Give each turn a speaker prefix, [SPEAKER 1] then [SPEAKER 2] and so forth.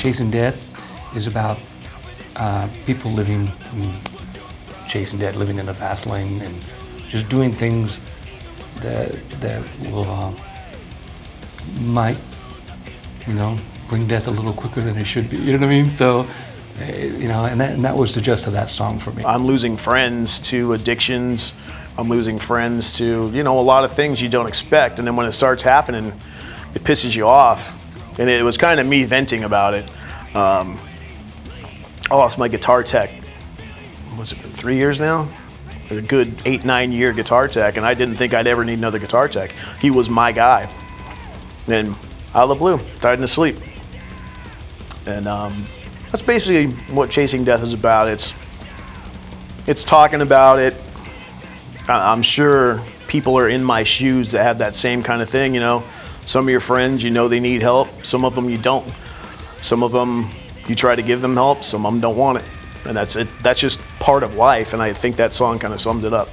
[SPEAKER 1] Chasing Death is about uh, people living, chasing death, living in a fast lane, and just doing things that that will uh, might, you know, bring death a little quicker than it should be. You know what I mean? So, uh, you know, and that, and that was the gist of that song for me.
[SPEAKER 2] I'm losing friends to addictions. I'm losing friends to, you know, a lot of things you don't expect. And then when it starts happening, it pisses you off. And it was kind of me venting about it. Um, I lost my guitar tech, was it been three years now? A good eight, nine year guitar tech. And I didn't think I'd ever need another guitar tech. He was my guy. And out of the blue, died in his sleep. And um, that's basically what Chasing Death is about. It's it's talking about it. I'm sure people are in my shoes that have that same kind of thing. You know, some of your friends, you know, they need help. Some of them you don't. Some of them you try to give them help. Some of them don't want it, and that's it. That's just part of life. And I think that song kind of sums it up.